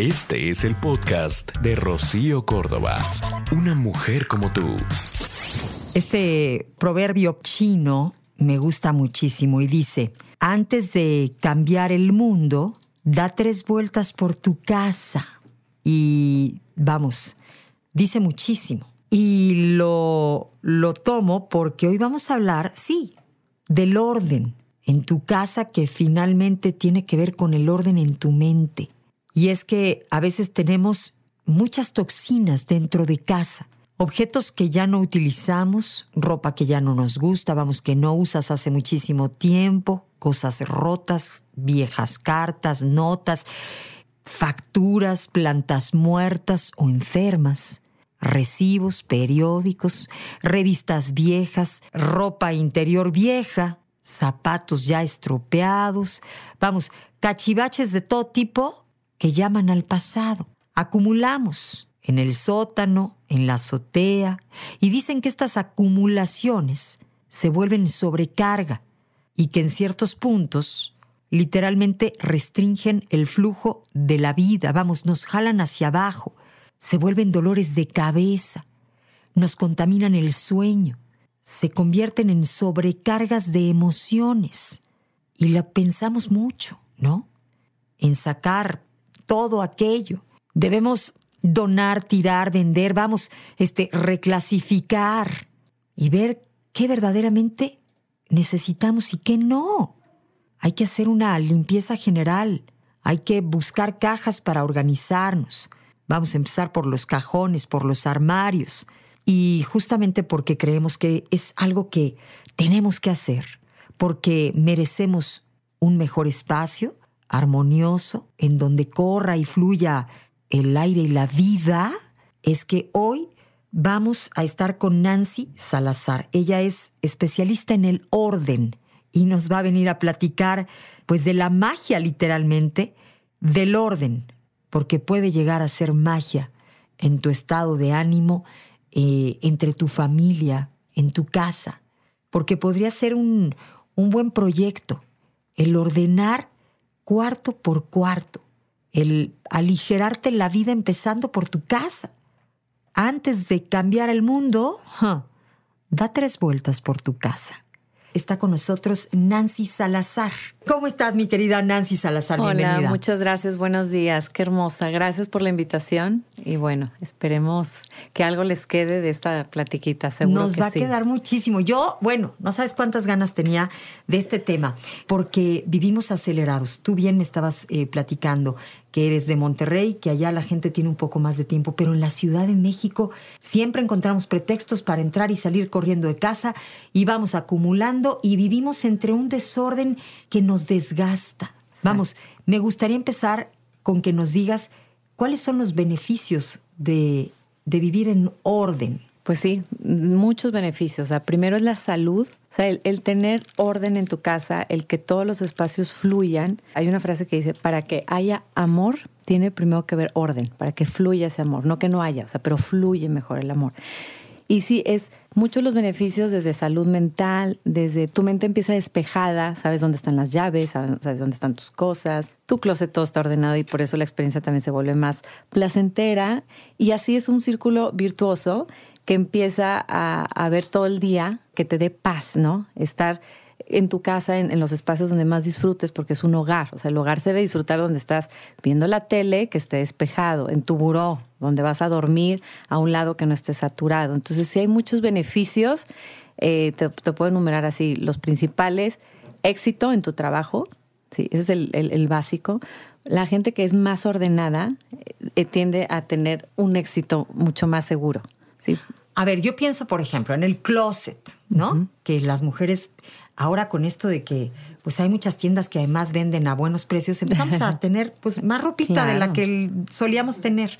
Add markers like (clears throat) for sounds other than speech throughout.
Este es el podcast de Rocío Córdoba. Una mujer como tú. Este proverbio chino me gusta muchísimo y dice, antes de cambiar el mundo, da tres vueltas por tu casa. Y vamos, dice muchísimo. Y lo, lo tomo porque hoy vamos a hablar, sí, del orden en tu casa que finalmente tiene que ver con el orden en tu mente. Y es que a veces tenemos muchas toxinas dentro de casa. Objetos que ya no utilizamos, ropa que ya no nos gusta, vamos, que no usas hace muchísimo tiempo, cosas rotas, viejas cartas, notas, facturas, plantas muertas o enfermas, recibos, periódicos, revistas viejas, ropa interior vieja, zapatos ya estropeados, vamos, cachivaches de todo tipo que llaman al pasado. Acumulamos en el sótano, en la azotea, y dicen que estas acumulaciones se vuelven sobrecarga y que en ciertos puntos literalmente restringen el flujo de la vida, vamos, nos jalan hacia abajo, se vuelven dolores de cabeza, nos contaminan el sueño, se convierten en sobrecargas de emociones y la pensamos mucho, ¿no? En sacar todo aquello. Debemos donar, tirar, vender, vamos, este, reclasificar y ver qué verdaderamente necesitamos y qué no. Hay que hacer una limpieza general, hay que buscar cajas para organizarnos. Vamos a empezar por los cajones, por los armarios. Y justamente porque creemos que es algo que tenemos que hacer, porque merecemos un mejor espacio, armonioso, en donde corra y fluya el aire y la vida, es que hoy vamos a estar con Nancy Salazar. Ella es especialista en el orden y nos va a venir a platicar pues de la magia literalmente del orden, porque puede llegar a ser magia en tu estado de ánimo, eh, entre tu familia, en tu casa, porque podría ser un, un buen proyecto el ordenar cuarto por cuarto, el aligerarte la vida empezando por tu casa. Antes de cambiar el mundo, da tres vueltas por tu casa. Está con nosotros Nancy Salazar. ¿Cómo estás, mi querida Nancy Salazar? Hola, muchas gracias. Buenos días. Qué hermosa. Gracias por la invitación. Y bueno, esperemos que algo les quede de esta platiquita. Seguro Nos va a quedar muchísimo. Yo, bueno, no sabes cuántas ganas tenía de este tema, porque vivimos acelerados. Tú bien me estabas eh, platicando que eres de Monterrey, que allá la gente tiene un poco más de tiempo, pero en la Ciudad de México siempre encontramos pretextos para entrar y salir corriendo de casa y vamos acumulando y vivimos entre un desorden que nos desgasta. Vamos, me gustaría empezar con que nos digas cuáles son los beneficios de, de vivir en orden. Pues sí, muchos beneficios. O sea, primero es la salud, o sea, el, tener orden en tu casa, el que todos los espacios fluyan. Hay una frase que dice, para que haya amor, tiene primero que haber orden, para que fluya ese amor, no que no haya, o sea, pero fluye mejor el amor. Y sí, es muchos los beneficios desde salud mental, desde tu mente empieza despejada, sabes dónde están las llaves, sabes dónde están tus cosas, tu closet todo está ordenado y por eso la experiencia también se vuelve más placentera. Y así es un círculo virtuoso que empieza a, ver todo el día, que te dé paz, ¿no? Estar en tu casa, en, los espacios donde más disfrutes, porque es un hogar. O sea, el hogar se debe disfrutar donde estás viendo la tele, que esté despejado, en tu buró, donde vas a dormir, a un lado que no esté saturado. Entonces, si hay muchos beneficios, eh, te, puedo enumerar así los principales. Éxito en tu trabajo, sí, ese es el, básico. La gente que es más ordenada eh, tiende a tener un éxito mucho más seguro. ¿sí? A ver, yo pienso, por ejemplo, en el closet, ¿no? Que las mujeres, ahora con esto de que pues hay muchas tiendas que además venden a buenos precios, empezamos a (laughs) tener pues más ropita de la que solíamos tener.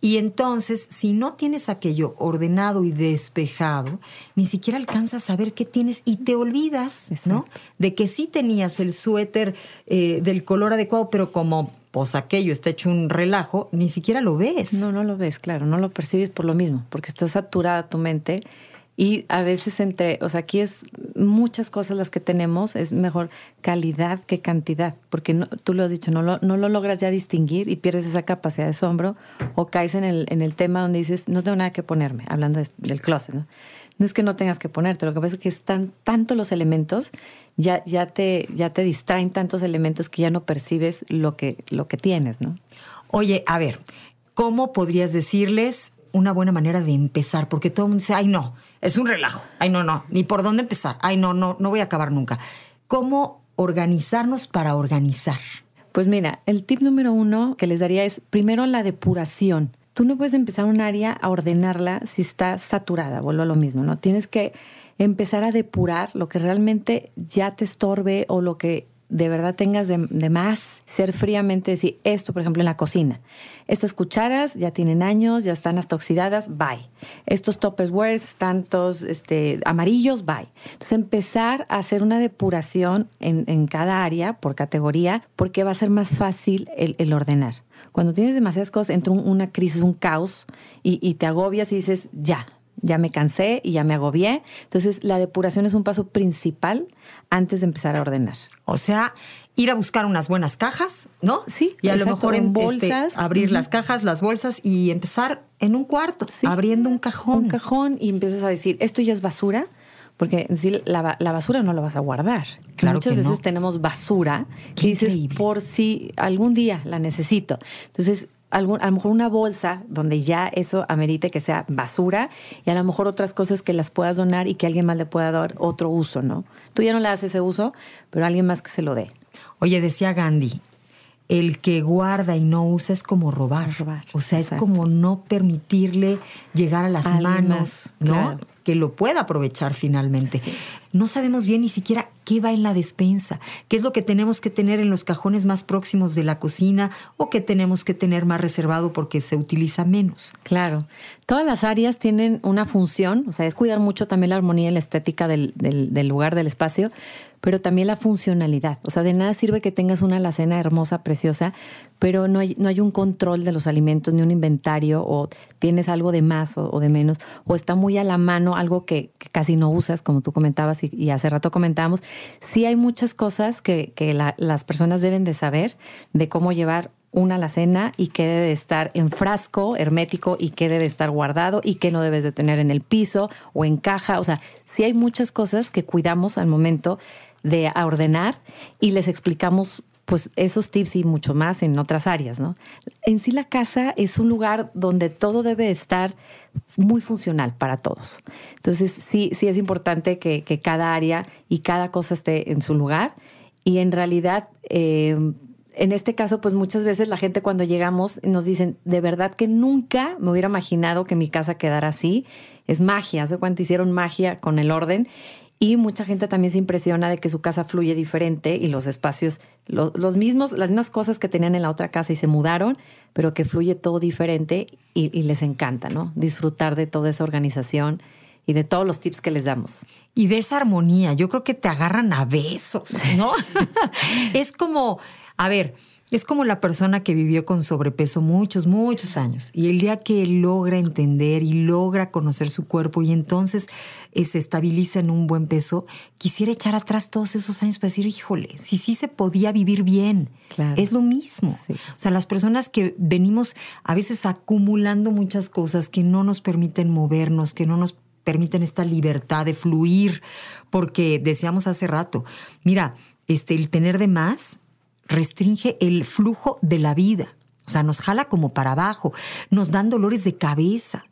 Y entonces, si no tienes aquello ordenado y despejado, ni siquiera alcanzas a ver qué tienes y te olvidas, ¿no? De que sí tenías el suéter eh, del color adecuado, pero como pues aquello está hecho un relajo, ni siquiera lo ves. No, no lo ves, claro, no lo percibes por lo mismo, porque está saturada tu mente y a veces entre, o sea, aquí es muchas cosas las que tenemos, es mejor calidad que cantidad, porque no- tú lo has dicho, no lo, no lo logras ya distinguir y pierdes esa capacidad de asombro o caes en el, en el tema donde dices, no tengo nada que ponerme, hablando de- del closet, ¿no? No es que no tengas que ponerte, lo que pasa es que están tanto los elementos, ya, ya, te, ya te distraen tantos elementos que ya no percibes lo que, lo que tienes, ¿no? Oye, a ver, ¿cómo podrías decirles una buena manera de empezar? Porque todo el mundo dice, ay, no, es un relajo. Ay, no, no, ni por dónde empezar. Ay, no, no, no voy a acabar nunca. ¿Cómo organizarnos para organizar? Pues mira, el tip número uno que les daría es primero la depuración. Tú no puedes empezar un área a ordenarla si está saturada, vuelvo a lo mismo, ¿no? Tienes que empezar a depurar lo que realmente ya te estorbe o lo que de verdad tengas de, más, ser fríamente decir esto, por ejemplo, en la cocina. Estas cucharas ya tienen años, ya están hasta oxidadas, bye. Estos tupperwares están todos este, amarillos, bye. Entonces empezar a hacer una depuración en, cada área por categoría porque va a ser más fácil el, el ordenar. Cuando tienes demasiadas cosas, entra un- una crisis, un caos y, y te agobias y dices, ya, ya me cansé y ya me agobié. Entonces la depuración es un paso principal antes de empezar a ordenar. O sea, ir a buscar unas buenas cajas, ¿no? Sí, Y a lo mejor en este, bolsas. abrir las cajas, las bolsas y empezar en un cuarto, Sí. abriendo un cajón. Un cajón y empiezas a decir, esto ya es basura, porque sí la, ba- la basura no la vas a guardar. Claro Muchas que veces no. tenemos basura Qué que dices, increíble. por si algún día la necesito. Entonces, algún, a lo mejor una bolsa donde ya eso amerite que sea basura y a lo mejor otras cosas que las puedas donar y que alguien más le pueda dar otro uso, ¿no? Tú ya no le das ese uso, pero alguien más que se lo dé. Oye, decía Gandhi, el que guarda y no usa es como robar. Robar, O sea, exacto. es como no permitirle llegar a las alguien manos, más, ¿no? claro. Que lo pueda aprovechar finalmente. No sabemos bien ni siquiera qué va en la despensa, qué es lo que tenemos que tener en los cajones más próximos de la cocina o qué tenemos que tener más reservado porque se utiliza menos. Claro. Todas las áreas tienen una función, o sea, es cuidar mucho también la armonía y la estética del, del- del lugar, del espacio, pero también la funcionalidad. O sea, de nada sirve que tengas una alacena hermosa, preciosa, pero no hay, no hay un control de los alimentos, ni un inventario, o tienes algo de más o, de menos, o está muy a la mano algo que, que casi no usas, como tú comentabas y, hace rato comentábamos. Sí hay muchas cosas que, que la- las personas deben de saber de cómo llevar una alacena y qué debe de estar en frasco hermético y qué debe estar guardado y qué no debes de tener en el piso o en caja. O sea, sí hay muchas cosas que cuidamos al momento de a ordenar y les explicamos pues esos tips y mucho más en otras áreas, ¿no? En sí la casa es un lugar donde todo debe estar muy funcional para todos. Entonces sí, sí es importante que, que cada área y cada cosa esté en su lugar y en realidad eh, en este caso, pues muchas veces la gente cuando llegamos nos dicen, de verdad que nunca me hubiera imaginado que mi casa quedara así. Es magia, ¿se cuenta? Hicieron magia con el orden. Y mucha gente también se impresiona de que su casa fluye diferente y los espacios, lo- los mismos, las mismas cosas que tenían en la otra casa y se mudaron, pero que fluye todo diferente y, y les encanta, ¿no? Disfrutar de toda esa organización y de todos los tips que les damos. Y de esa armonía, yo creo que te agarran a besos, ¿no? (laughs) es como, a ver, es como la persona que vivió con sobrepeso muchos, muchos años. Y el día que logra entender y logra conocer su cuerpo y entonces eh, se estabiliza en un buen peso, quisiera echar atrás todos esos años para decir, híjole, si sí se podía vivir bien. Claro. Es lo mismo. Sí. O sea, las personas que venimos a veces acumulando muchas cosas que no nos permiten movernos, que no nos permiten esta libertad de fluir, porque decíamos hace rato, mira, este, el tener de más restringe el flujo de la vida. O sea, nos jala como para abajo, nos dan dolores de cabeza,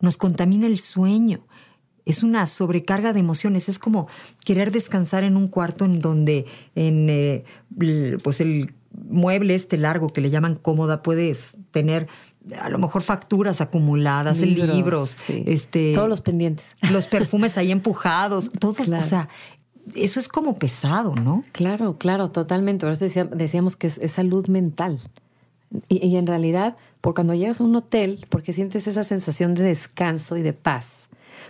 nos contamina el sueño. Es una sobrecarga de emociones. Es como querer descansar en un cuarto en donde, en eh, pues el mueble este largo que le llaman cómoda, puedes tener a lo mejor facturas acumuladas, libros, sí. este, Todos los pendientes. los perfumes ahí (laughs) empujados, todos, Claro. o sea, eso es como pesado, ¿no? Claro, claro, totalmente. Por eso decíamos que es, salud mental. Y, y, en realidad, por cuando llegas a un hotel, porque sientes esa sensación de descanso y de paz,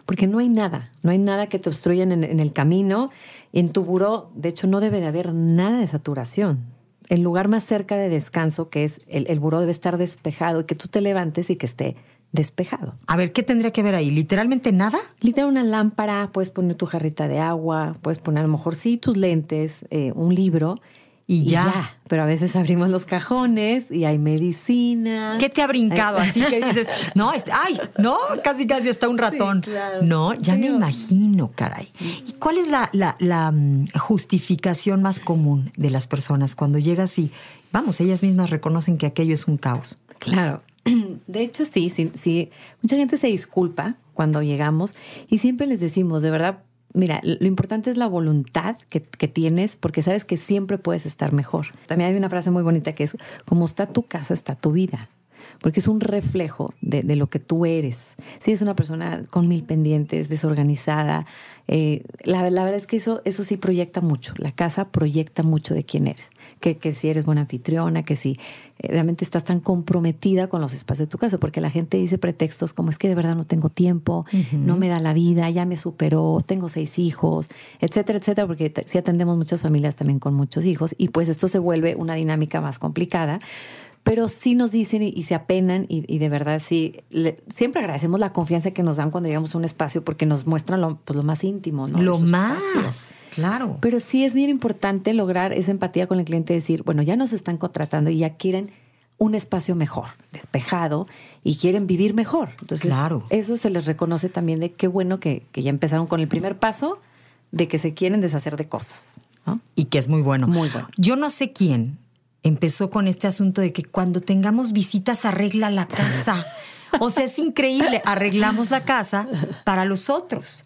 porque no hay nada, no hay nada que te obstruyan en, el camino. En tu buró, de hecho, no debe de haber nada de saturación. El lugar más cerca de descanso, que es el, el buró, debe estar despejado y que tú te levantes y que esté despejado. A ver, ¿qué tendría que ver ahí? ¿Literalmente nada? Literal una lámpara, puedes poner tu jarrita de agua, puedes poner a lo mejor sí tus lentes, eh, un libro. Y, ya. Pero a veces abrimos los cajones y hay medicina. ¿Qué te ha brincado así que dices, no, este, ay, no, casi casi está un ratón? No, ya me imagino, caray. ¿Y cuál es la, la, la, mm, justificación más común de las personas cuando llegas y, vamos, ellas mismas reconocen que aquello es un caos? Claro, (clears throat) De hecho, sí, sí, sí. Mucha gente se disculpa cuando llegamos y siempre les decimos, de verdad, mira, lo importante es la voluntad que, tienes porque sabes que siempre puedes estar mejor. También hay una frase muy bonita que es, como está tu casa, está tu vida porque es un reflejo de, lo que tú eres. Si eres una persona con mil pendientes, desorganizada, eh, la, verdad es que eso, eso sí proyecta mucho. La casa proyecta mucho de quién eres. Que, que si eres buena anfitriona, que si eh, realmente estás tan comprometida con los espacios de tu casa, porque la gente dice pretextos como es que de verdad no tengo tiempo, no me da la vida, ya me superó, tengo seis hijos, etcétera, etcétera, porque sí atendemos muchas familias también con muchos hijos y pues esto se vuelve una dinámica más complicada. Pero sí nos dicen y, se apenan y, de verdad sí, siempre agradecemos la confianza que nos dan cuando llegamos a un espacio porque nos muestran lo, pues, lo más íntimo, ¿no? Lo más, claro. Pero sí es bien importante lograr esa empatía con el cliente, decir, bueno, ya nos están contratando y ya quieren un espacio mejor, despejado, y quieren vivir mejor. Entonces, claro. eso se les reconoce también de qué bueno que, que ya empezaron con el primer paso de que se quieren deshacer de cosas. ¿no? Y que es muy bueno. Muy bueno. Yo no sé quién, empezó con este asunto de que cuando tengamos visitas arregla la casa. (laughs) O sea, es increíble, arreglamos la casa para los otros.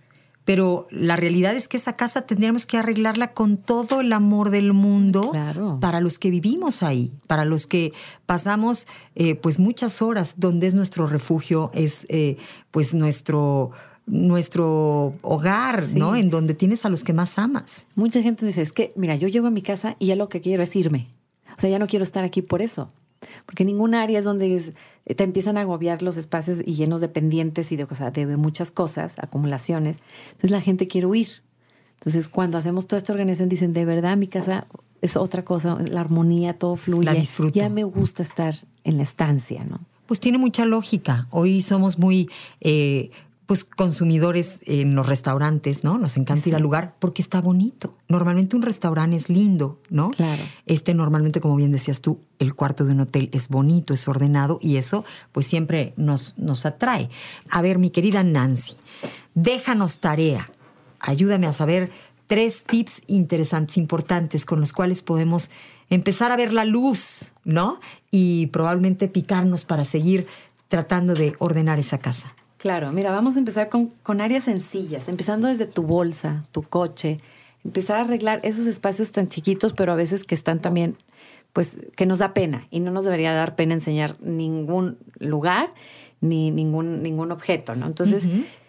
Pero la realidad es que esa casa tendríamos que arreglarla con todo el amor del mundo para los que vivimos ahí, para los que pasamos eh, pues muchas horas donde es nuestro refugio, es eh, pues nuestro nuestro hogar, ¿no? En donde tienes a los que más amas. Mucha gente dice, es que, mira, yo llego a mi casa y ya lo que quiero es irme. O sea, ya no quiero estar aquí por eso. Porque ningún área es donde te empiezan a agobiar los espacios y llenos de pendientes y de, de muchas cosas, acumulaciones. Entonces la gente quiere huir. Entonces cuando hacemos toda esta organización dicen, de verdad mi casa es otra cosa, la armonía, todo fluye. La disfruto. Ya me gusta estar en la estancia, ¿no? Pues tiene mucha lógica. Hoy somos muy eh, pues consumidores en los restaurantes, ¿no? Nos encanta ir al lugar porque está bonito. Normalmente un restaurante es lindo, ¿no? Claro. Este normalmente, como bien decías tú, el cuarto de un hotel es bonito, es ordenado y eso pues siempre nos, nos atrae. A ver, mi querida Nancy, déjanos tarea. Ayúdame a saber tres tips interesantes, importantes, con los cuales podemos empezar a ver la luz, ¿no? Y probablemente picarnos para seguir tratando de ordenar esa casa. Claro, mira, vamos a empezar con, con áreas sencillas, empezando desde tu bolsa, tu coche, empezar a arreglar esos espacios tan chiquitos, pero a veces que están también, pues, que nos da pena y no nos debería dar pena enseñar ningún lugar ni ningún, ningún objeto, ¿no? Entonces,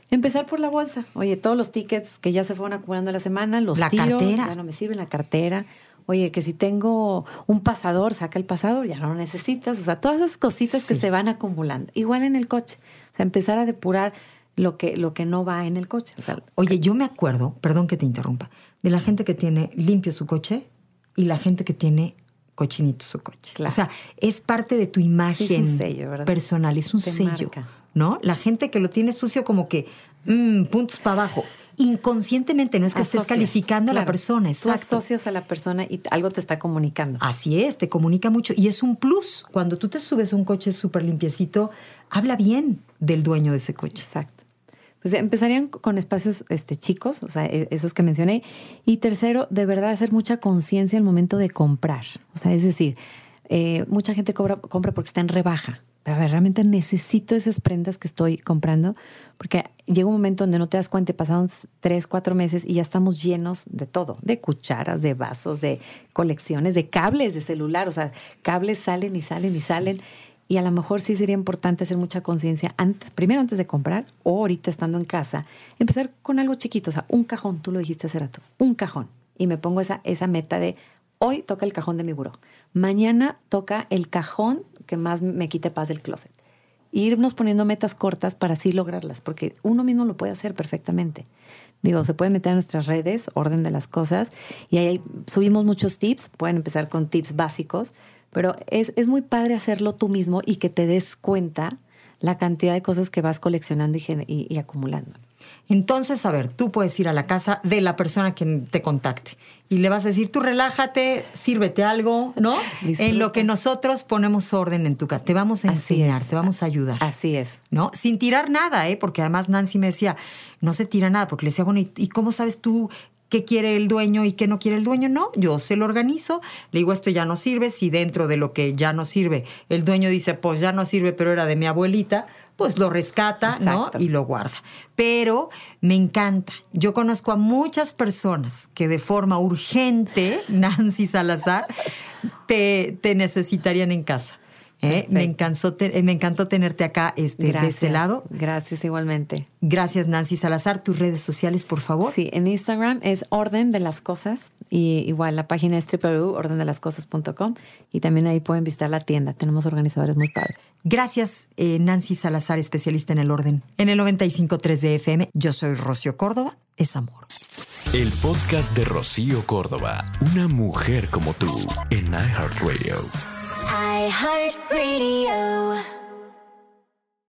empezar por la bolsa. Oye, todos los tickets que ya se fueron acumulando la semana, los la cartera. ya no me sirve la cartera. Oye, que si tengo un pasador, saca el pasador, ya no lo necesitas. O sea, todas esas cositas que se van acumulando. Igual en el coche. O sea, empezar a depurar lo que, lo que no va en el coche. O sea, Oye, yo me acuerdo, perdón que te interrumpa, de la gente que tiene limpio su coche y la gente que tiene cochinito su coche. O sea, es parte de tu imagen personal, es un sello. ¿No? La gente que lo tiene sucio como que mm, puntos para abajo. Inconscientemente, no es que estés calificando a la persona, exacto. Tú asocias a la persona y algo te está comunicando. Así es, te comunica mucho. Y es un plus. Cuando tú te subes a un coche súper limpiecito, habla bien del dueño de ese coche. Exacto. Pues empezarían con espacios este, chicos, o sea, e, esos que mencioné. Y tercero, de verdad, hacer mucha conciencia al momento de comprar. O sea, es decir, eh, mucha gente compra porque está en rebaja. Pero a ver, realmente necesito esas prendas que estoy comprando, porque llega un momento donde no te das cuenta, pasaron tres, cuatro meses y ya estamos llenos de todo, de cucharas, de vasos, de colecciones, de cables de celular, o sea, cables salen y salen y salen Y a lo mejor sí sería importante hacer mucha conciencia antes, primero antes de comprar o ahorita estando en casa, empezar con algo chiquito, o sea, un cajón, tú lo dijiste hace rato, un cajón. Y me pongo esa, esa meta de hoy toca el cajón de mi buró, mañana toca el cajón que más me quite paz del closet. irnos poniendo metas cortas para así lograrlas, porque uno mismo lo puede hacer perfectamente. Digo, se puede meter a nuestras redes, orden de las cosas, y ahí subimos muchos tips, pueden empezar con tips básicos, pero es, es muy padre hacerlo tú mismo y que te des cuenta la cantidad de cosas que vas coleccionando y, y, acumulando. Entonces, a ver, tú puedes ir a la casa de la persona que te contacte y le vas a decir, tú relájate, sírvete algo, ¿no? En lo que nosotros ponemos orden en tu casa. Te vamos a enseñar, te vamos a ayudar. Así es. ¿No? Sin tirar nada, ¿eh? Porque además Nancy me decía, no se tira nada, porque le decía, bueno, ¿y cómo sabes tú qué quiere el dueño y qué no quiere el dueño. No, yo se lo organizo, le digo esto ya no sirve, si dentro de lo que ya no sirve el dueño dice pues ya no sirve, pero era de mi abuelita, pues lo rescata, ¿no? Y lo guarda. Pero me encanta. Yo conozco a muchas personas que de forma urgente, (laughs) Nancy Salazar, te, te necesitarían en casa. ¿Eh? Me, encantó eh, me encantó tenerte acá este, de este lado. Gracias igualmente. Gracias Nancy Salazar. Tus redes sociales, por favor. Sí, en Instagram es Orden de las Cosas y igual la página es www.ordendelascosas.com y también ahí pueden visitar la tienda. Tenemos organizadores muy padres. Gracias eh, Nancy Salazar, especialista en el orden. En el 95.3 de FM, yo soy Rocío Córdoba, es amor. El podcast de Rocío Córdoba, una mujer como tú, en iHeartRadio. iHeartRadio.